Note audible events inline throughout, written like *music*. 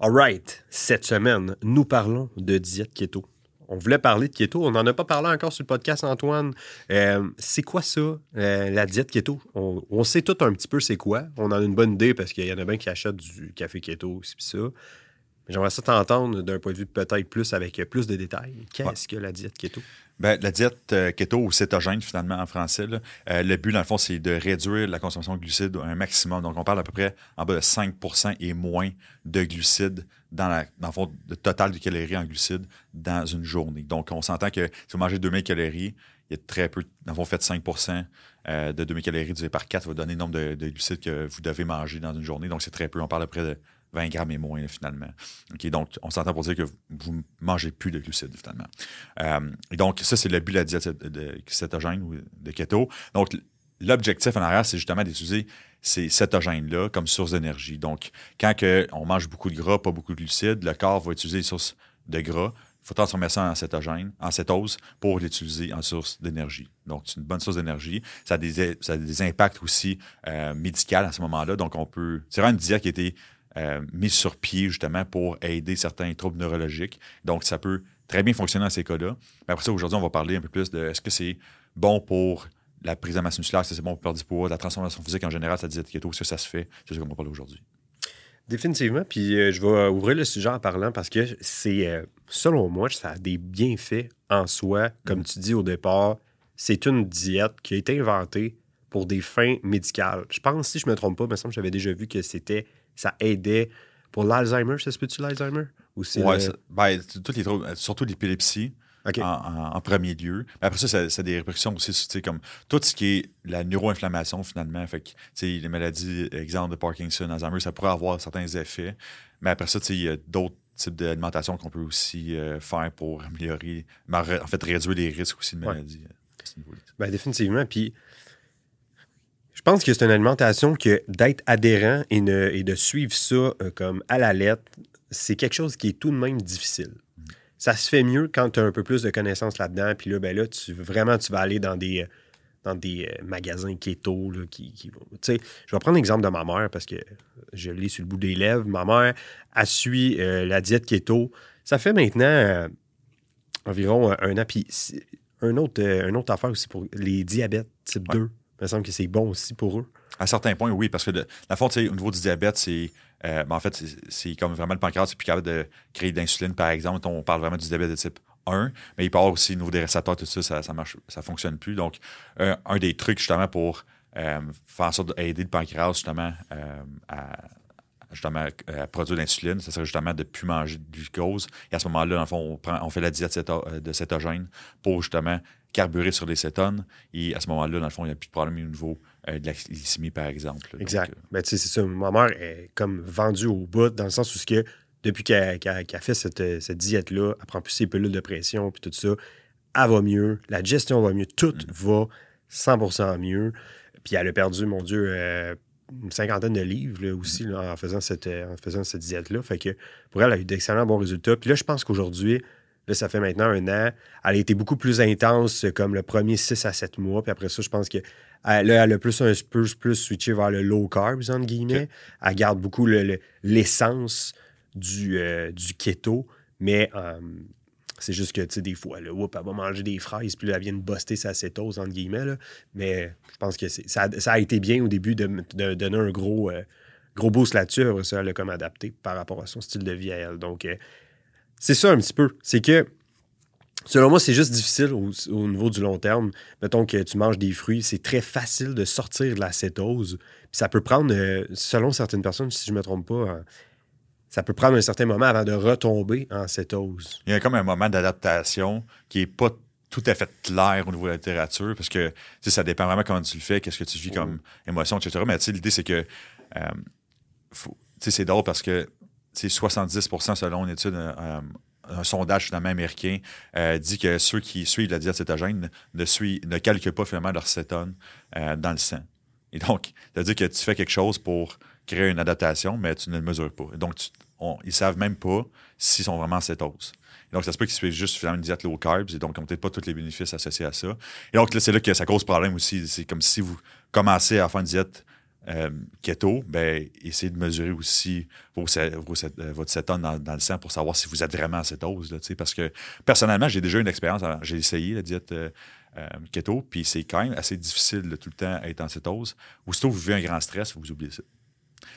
All right, cette semaine, nous parlons de diète keto. On voulait parler de keto, on n'en a pas parlé encore sur le podcast, Antoine. Euh, c'est quoi ça, euh, la diète keto? On, sait tout un petit peu c'est quoi. On en a une bonne idée parce qu'il y en a bien qui achètent du café keto aussi, ça. J'aimerais ça t'entendre d'un point de vue peut-être plus avec plus de détails. Qu'est-ce que la diète keto? Ben, la diète euh, keto ou cétogène, finalement, en français, euh, le but, dans le fond, c'est de réduire la consommation de glucides un maximum. Donc, on parle à peu près en bas de 5% et moins de glucides dans, la, dans le fond, le total de calories en glucides dans une journée. Donc, on s'entend que si vous mangez 2000 calories, il y a très peu, dans le fond, faites 5% euh, de 2000 calories divisé par 4 va donner le nombre de, de, glucides que vous devez manger dans une journée. Donc, c'est très peu. On parle à peu près de 20 grammes et moins, finalement. donc, on s'entend pour dire que vous ne mangez plus de glucides, finalement. Euh, et donc, ça, c'est le but de la diète de cétogène ou de keto. Donc, l'objectif en arrière, c'est justement d'utiliser ces cétogènes-là comme source d'énergie. Donc, quand on mange beaucoup de gras, pas beaucoup de glucides, le corps va utiliser les sources de gras. Il faut transformer ça en cétogène, en cétose, pour l'utiliser en source d'énergie. Donc, c'est une bonne source d'énergie. Ça, a des, impacts aussi euh, médicaux à ce moment-là. Donc, on peut. C'est vraiment une diète qui a été euh, mise sur pied justement pour aider certains troubles neurologiques. Donc, ça peut très bien fonctionner dans ces cas-là. Mais après ça, aujourd'hui, on va parler un peu plus de est-ce que c'est bon pour la prise de masse musculaire, est-ce que c'est bon pour perdre du poids, la transformation physique en général, ça disait keto, est-ce que ça se fait? C'est ce qu'on va parler aujourd'hui. Définitivement. Puis euh, je vais ouvrir le sujet en parlant parce que c'est, euh, selon moi, ça a des bienfaits en soi. Comme mm. tu dis au départ, c'est une diète qui a été inventée pour des fins médicales. Je pense, si je ne me trompe pas, il me semble que j'avais déjà vu que c'était ça aidait pour l'Alzheimer. Ça se peut-tu l'Alzheimer? Oui, ben, les troubles, surtout l'épilepsie. En, premier lieu. Mais après ça, ça, a des répercussions aussi, comme tout ce qui est la neuroinflammation, finalement. Fait que, les maladies, exemple de Parkinson, Alzheimer, ça pourrait avoir certains effets. Mais après ça, il y a d'autres types d'alimentation qu'on peut aussi euh, faire pour améliorer, en fait, réduire les risques aussi de maladies. Euh, ben, définitivement. Puis, je pense que c'est une alimentation que d'être adhérent et, de suivre ça euh, comme à la lettre, c'est quelque chose qui est tout de même difficile. Ça se fait mieux quand tu as un peu plus de connaissances là-dedans. Puis là, ben là, tu, vraiment, tu vas aller dans des, dans des euh, magasins keto qui, qui Je vais prendre l'exemple de ma mère parce que je l'ai sur le bout des lèvres. Ma mère, a suit euh, la diète keto. Ça fait maintenant environ un an. Puis un autre, une autre affaire aussi pour les diabètes type 2. Il me semble que c'est bon aussi pour eux. À certains points, oui, parce que la fond, au niveau du diabète, c'est. Euh, ben, en fait, c'est comme vraiment le pancréas, c'est plus capable de créer de l'insuline, par exemple. On parle vraiment du diabète de type 1, mais il avoir aussi au niveau des récepteurs, tout ça, ça, ça marche, ça fonctionne plus. Donc, un des trucs justement pour euh, faire en sorte d'aider le pancréas justement euh, à justement à produire l'insuline, ce serait justement de ne plus manger de glucose. Et à ce moment-là, dans le fond, on, prend, on fait la diète de cétogène pour justement carburer sur les cétones. Et à ce moment-là, dans le fond, il n'y a plus de problème au niveau euh, de la glycémie, par exemple. exact. Euh, ben, tu sais, c'est ça. Ma mère est comme vendue au bout, dans le sens où, que, depuis qu'elle a fait cette, diète-là, elle prend plus ses pilules de pression, puis tout ça, elle va mieux, la gestion va mieux, tout mm. va 100% mieux. Puis elle a perdu, mon Dieu, euh, une cinquantaine de livres aussi en faisant cette, en faisant cette diète-là. Fait que pour elle, elle a eu d'excellents bons résultats. Puis là, je pense qu'aujourd'hui, Là, ça fait maintenant un an. Elle a été beaucoup plus intense comme le premier 6 à 7 mois. Puis après ça, je pense que elle, elle a plus un peu plus switché vers le low carbs, entre guillemets. Elle garde beaucoup l'essence du, euh, du keto. Mais euh, c'est juste que, tu sais, des fois, là, elle va manger des fraises, puis elle vient de buster sa cétose, entre guillemets. Mais je pense que ça, a été bien au début de, donner un gros, euh, gros boost là-dessus. Ça, comme adapté par rapport à son style de vie à elle. Donc, c'est ça un petit peu. C'est que, selon moi, c'est juste difficile au, niveau du long terme. Mettons que tu manges des fruits, c'est très facile de sortir de la cétose. ça peut prendre, euh, selon certaines personnes, si je ne me trompe pas, euh, ça peut prendre un certain moment avant de retomber en cétose. Il y a comme un moment d'adaptation qui n'est pas tout à fait clair au niveau de la littérature parce que ça dépend vraiment comment tu le fais, qu'est-ce que tu vis comme émotion, etc. Mais l'idée, c'est que euh, c'est drôle parce que 70% selon une étude, euh, un sondage finalement américain, euh, dit que ceux qui suivent la diète cétogène ne, ne calquent pas finalement leur cétone euh, dans le sang. Et donc, c'est-à-dire que tu fais quelque chose pour créer une adaptation, mais tu ne le mesures pas. donc, ils ne savent même pas s'ils sont vraiment en cétose. Et donc, ça se peut qu'ils suivent juste finalement une diète low carbs et donc ils n'ont peut-être pas tous les bénéfices associés à ça. Et donc, là, c'est là que ça cause problème aussi. C'est comme si vous commencez à faire une diète euh, keto, ben, essayez de mesurer aussi euh, votre cétone dans, le sang pour savoir si vous êtes vraiment à cette dose. Là, parce que personnellement, j'ai déjà une expérience. J'ai essayé la diète euh, keto, puis c'est quand même assez difficile tout le temps être en cétose. Aussitôt que vous vivez un grand stress, vous oubliez ça.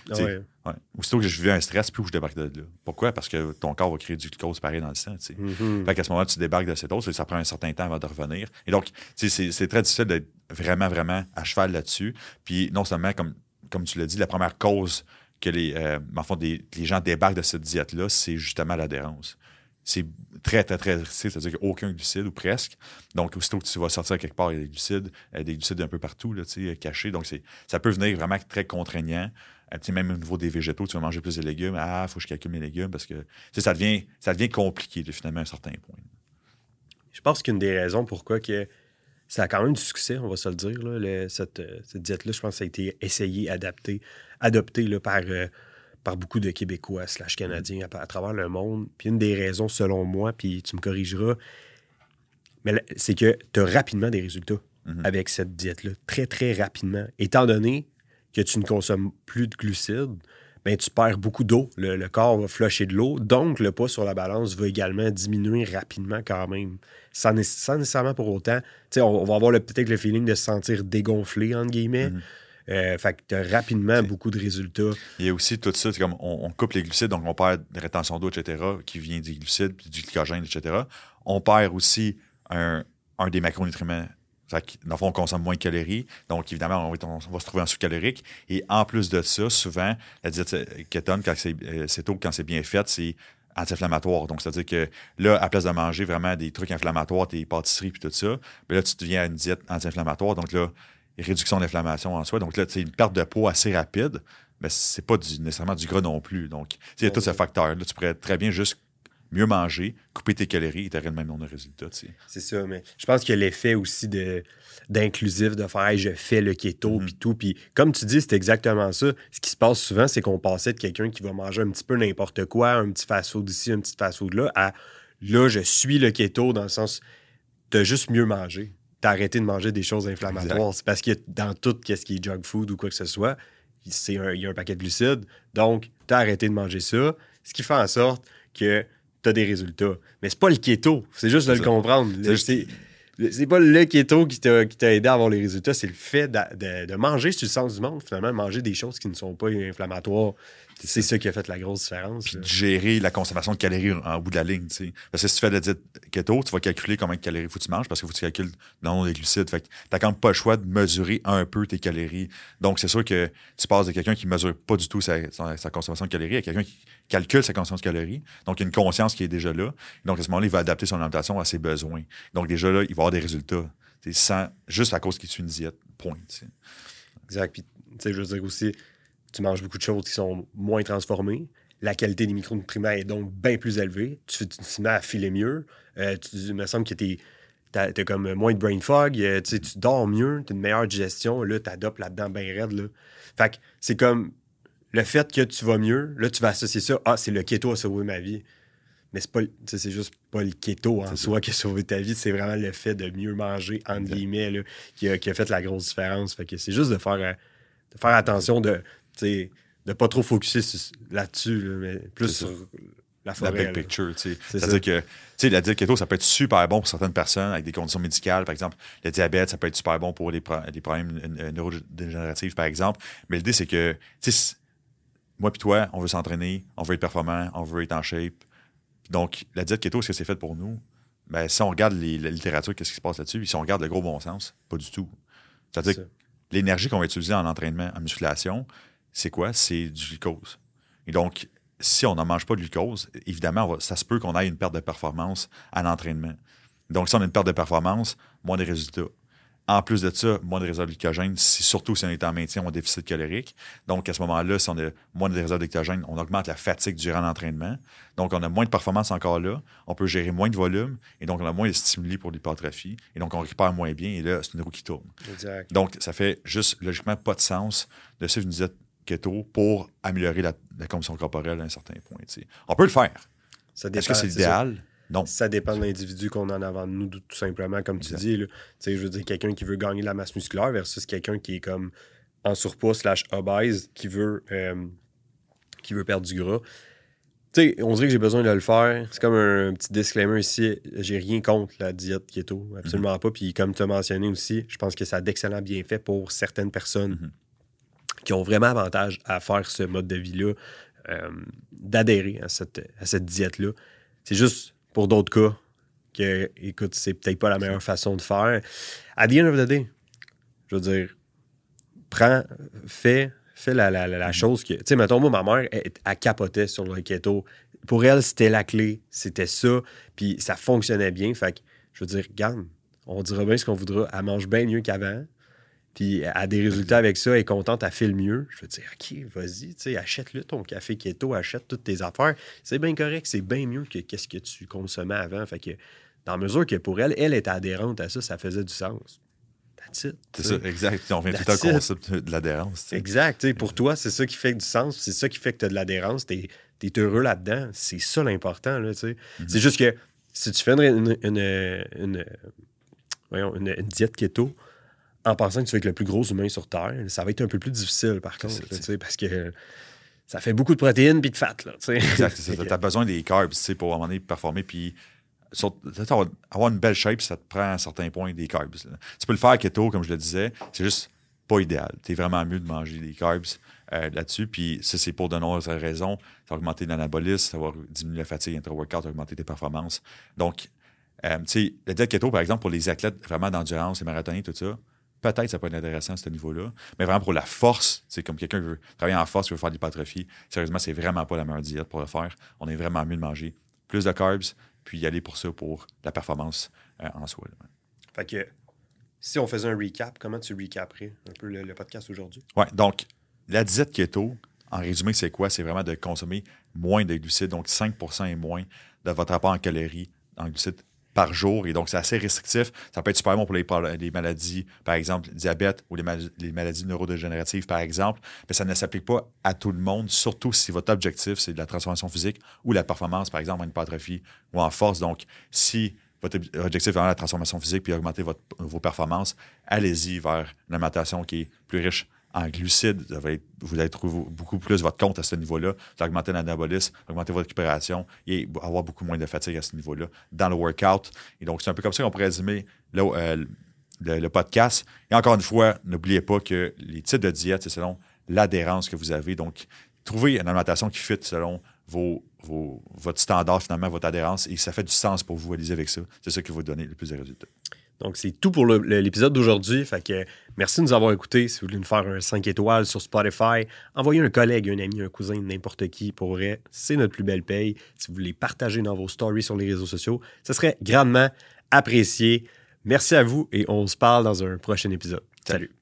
Ah ouais. Aussitôt que je vis un stress, plus je débarque de là. Pourquoi? Parce que ton corps va créer du glucose pareil dans le sang. Mm-hmm. Fait qu'à ce moment-là, tu débarques de cétose et ça prend un certain temps avant de revenir. Et donc, c'est très difficile d'être vraiment, vraiment à cheval là-dessus. Puis non seulement, comme, comme tu l'as dit, la première cause que les, euh, des, les gens débarquent de cette diète-là, c'est justement l'adhérence. C'est très, très, très difficile, c'est-à-dire qu'il n'y a aucun glucide ou presque. Donc, aussitôt que tu vas sortir quelque part, il y a des glucides, euh, des glucides un peu partout, là, cachés. Donc, ça peut venir vraiment très contraignant. Euh, même au niveau des végétaux, tu vas manger plus de légumes. Ah, il faut que je calcule mes légumes parce que ça devient, ça devient compliqué, finalement, à un certain point. Je pense qu'une des raisons pourquoi que ça a quand même du succès, on va se le dire. cette, diète-là, je pense que ça a été essayé, adapté, adopté là, par, euh, par beaucoup de Québécois slash Canadiens à, travers le monde. Puis une des raisons, selon moi, puis tu me corrigeras, mais c'est que tu as rapidement des résultats mm-hmm. avec cette diète-là. Très, très rapidement. Étant donné que tu ne consommes plus de glucides, ben, tu perds beaucoup d'eau. Le, corps va flusher de l'eau. Donc, le poids sur la balance va également diminuer rapidement quand même. Sans, nécessairement pour autant. On, on, va avoir peut-être le feeling de se sentir dégonflé, entre guillemets. Euh, fait que tu as rapidement beaucoup de résultats. Il y a aussi tout ça, comme on, coupe les glucides, donc on perd de rétention d'eau, etc., qui vient des glucides, du glycogène, etc. On perd aussi un, un des macronutriments dans le fond, on consomme moins de calories. Donc, évidemment, on va, se trouver en sous-calorique. Et en plus de ça, souvent, la diète kétone, quand c'est euh, tôt, quand c'est bien fait, c'est anti-inflammatoire. Donc, c'est-à-dire que là, à place de manger vraiment des trucs inflammatoires, des pâtisseries puis tout ça, ben là, tu deviens à une diète anti-inflammatoire. Donc là, réduction d'inflammation en soi. Donc là, c'est une perte de poids assez rapide, mais c'est pas nécessairement du gras non plus. Donc, il y a tous ces facteurs-là. Tu pourrais très bien juste mieux manger, couper tes calories et tu le même nombre de résultats. C'est ça, mais je pense qu'il y a l'effet aussi de, d'inclusif, de faire je fais le keto, puis mhm. tout. Puis comme tu dis, c'est exactement ça. Ce qui se passe souvent, c'est qu'on passait de quelqu'un qui va manger un petit peu n'importe quoi, un petit fast-food ici, un petit fast-food là, à là, je suis le keto dans le sens, as juste mieux mangé. as arrêté de manger des choses inflammatoires. C'est parce que dans tout ce qui est junk food ou quoi que ce soit, il y a un paquet de glucides. Donc, tu as arrêté de manger ça, ce qui fait en sorte que tu as des résultats. Mais c'est pas le keto, c'est juste de le comprendre. C'est pas le keto qui t'a aidé à avoir les résultats, c'est le fait de, de, manger sur le sens du monde, finalement, manger des choses qui ne sont pas inflammatoires, c'est ça qui a fait la grosse différence. Puis de gérer la consommation de calories en bout de la ligne. Parce que si tu fais de la diète keto, tu vas calculer combien de calories faut que tu manges parce qu'il faut que tu calcules le nombre de glucides. Fait que t'as quand même pas le choix de mesurer un peu tes calories. Donc, c'est sûr que tu passes de quelqu'un qui mesure pas du tout sa, consommation de calories à quelqu'un qui calcule sa consommation de calories. Donc, il y a une conscience qui est déjà là. Donc, à ce moment-là, il va adapter son alimentation à ses besoins. Donc, déjà là, il va avoir des résultats. Sans, juste à cause qu'il suit une diète. Point. Exact. Puis, tu sais, je veux dire aussi, tu manges beaucoup de choses qui sont moins transformées. La qualité des micronutriments est donc bien plus élevée. Tu, tu te mets à filer mieux. Euh, tu, il me semble que tu as, comme moins de brain fog. Euh, tu dors mieux, tu as une meilleure digestion. Là, tu adoptes là-dedans bien raide. Là. Fait que c'est comme le fait que tu vas mieux. Là, tu vas associer ça. Ah, c'est le keto a sauvé ma vie. Mais c'est pas c'est juste pas le keto en soi qui a sauvé ta vie, c'est vraiment le fait de mieux manger, entre guillemets, là, qui, a, qui, a, fait la grosse différence. Fait que c'est juste de faire, euh, de faire attention de de ne pas trop focuser là-dessus, mais plus sur la forêt. La big picture, tu sais. C'est-à-dire que, tu sais, la diète keto, ça peut être super bon pour certaines personnes avec des conditions médicales. Par exemple, le diabète, ça peut être super bon pour les, problèmes neurodégénératifs, par exemple. Mais l'idée, c'est que, tu sais, moi puis toi, on veut s'entraîner, on veut être performant, on veut être en shape. Donc, la diète keto, est-ce que c'est fait pour nous? Ben, si on regarde la littérature, qu'est-ce qui se passe là-dessus? Si on regarde le gros bon sens, pas du tout. C'est-à-dire que l'énergie qu'on va utiliser en entraînement, en musculation, c'est quoi? C'est du glucose. Et donc, si on n'en mange pas de glucose, évidemment, ça se peut qu'on ait une perte de performance à l'entraînement. Donc, si on a une perte de performance, moins de résultats. En plus de ça, moins de réserves de glycogène, surtout si on est en maintien ou en déficit calorique. Donc, à ce moment-là, si on a moins de réserves de glycogène, on augmente la fatigue durant l'entraînement. Donc, on a moins de performance encore là. On peut gérer moins de volume. Et donc, on a moins de stimuli pour l'hypertrophie. Et donc, on récupère moins bien. Et là, c'est une roue qui tourne. Donc, ça fait juste, logiquement, pas de sens de suivre une diète keto pour améliorer la, la condition corporelle à un certain point. On peut le faire. Est-ce que c'est idéal? Non. Ça dépend de l'individu qu'on a en avant de nous, tout simplement, comme tu dis. Là. Je veux dire, quelqu'un qui veut gagner de la masse musculaire versus quelqu'un qui est comme en surpoids slash obèse qui veut, euh, qui veut perdre du gras. On dirait que j'ai besoin de le faire. C'est comme un, petit disclaimer ici. J'ai rien contre la diète keto, absolument pas. Puis comme tu as mentionné aussi, je pense que ça a d'excellents bienfaits pour certaines personnes Mhm. Qui ont vraiment avantage à faire ce mode de vie-là, euh, d'adhérer à cette, à cette diète-là. C'est juste pour d'autres cas que, écoute, c'est peut-être pas la meilleure façon de faire. À the end of the day, je veux dire, prends, fais, fais la, la, la- la chose que. Tu sais, mettons, moi, ma mère, elle, elle capotait sur le keto. Pour elle, c'était la clé, c'était ça, puis ça fonctionnait bien. Fait que, je veux dire, regarde, on dira bien ce qu'on voudra. Elle mange bien mieux qu'avant. Puis elle a des résultats avec ça, elle est contente, elle fait le mieux. Je veux dire, OK, vas-y, tu sais, achète-le ton café keto, achète toutes tes affaires. C'est bien correct, c'est bien mieux que qu'est-ce que tu consommais avant. Fait que, dans la mesure que pour elle, elle était adhérente à ça, ça faisait du sens. C'est ça, exact. On vient tout it. concept de l'adhérence. Exact. Pour toi, c'est ça qui fait du sens, c'est ça qui fait que tu as de l'adhérence, tu es, heureux là-dedans. C'est ça l'important. Mhm. C'est juste que si tu fais une, une, une- une diète keto en pensant que tu vas être le plus gros humain sur Terre, ça va être un peu plus difficile par contre, là, parce que ça fait beaucoup de protéines puis de fat. Là. Exact, Tu as *laughs* besoin des carbs pour à un moment donné performer. Puis, sur- avoir, avoir une belle shape, ça te prend à un certain point des carbs. là. Tu peux le faire keto, comme je le disais, c'est juste pas idéal. Tu es vraiment mieux de manger des carbs euh, là-dessus. Puis, ça, c'est pour de nombreuses raisons. Ça va augmenter l'anabolisme, ça va diminuer la fatigue intra-workout, augmenter tes performances. Donc, euh, tu sais, la diète keto, par exemple, pour les athlètes vraiment d'endurance, les marathoniens, tout ça, peut-être ça peut être intéressant à ce niveau-là. Mais vraiment pour la force, c'est comme quelqu'un qui veut travailler en force, qui veut faire de l'hypertrophie, sérieusement, c'est vraiment pas la meilleure diète pour le faire. On est vraiment mieux de manger plus de carbs, puis y aller pour ça pour la performance euh, en soi. là. Fait que si on faisait un recap, comment tu recaperais un peu le, le podcast aujourd'hui? Ouais, donc la diète keto, en résumé, c'est quoi? C'est vraiment de consommer moins de glucides, donc 5% et moins de votre apport en calories, en glucides par jour. Et donc, c'est assez restrictif. Ça peut être super bon pour les, maladies, par exemple, le diabète ou les, mal- les maladies neurodégénératives, par exemple. Mais ça ne s'applique pas à tout le monde, surtout si votre objectif, c'est de la transformation physique ou la performance, par exemple, en hypertrophie ou en force. Donc, si votre ob- objectif est vraiment la transformation physique puis augmenter votre- vos performances, allez-y vers une alimentation qui est plus riche en glucides. Vous allez, trouver beaucoup plus votre compte à ce niveau-là. Vous allez augmenter l'anabolisme, augmenter votre récupération et avoir beaucoup moins de fatigue à ce niveau-là dans le workout. Et donc, c'est un peu comme ça qu'on pourrait résumer euh, le, le podcast. Et encore une fois, n'oubliez pas que les types de diètes, c'est selon l'adhérence que vous avez. Donc, trouvez une alimentation qui fit selon vos, votre standard, finalement, votre adhérence, et ça fait du sens pour vous, allez avec ça. C'est ça qui va vous donner le plus de résultats. Donc, c'est tout pour l'épisode d'aujourd'hui. Fait que merci de nous avoir écoutés. Si vous voulez nous faire un 5 étoiles sur Spotify, envoyez un collègue, un ami, un cousin, n'importe qui pour vrai. C'est notre plus belle paye. Si vous voulez partager dans vos stories sur les réseaux sociaux, ce serait grandement apprécié. Merci à vous et on se parle dans un prochain épisode. Salut.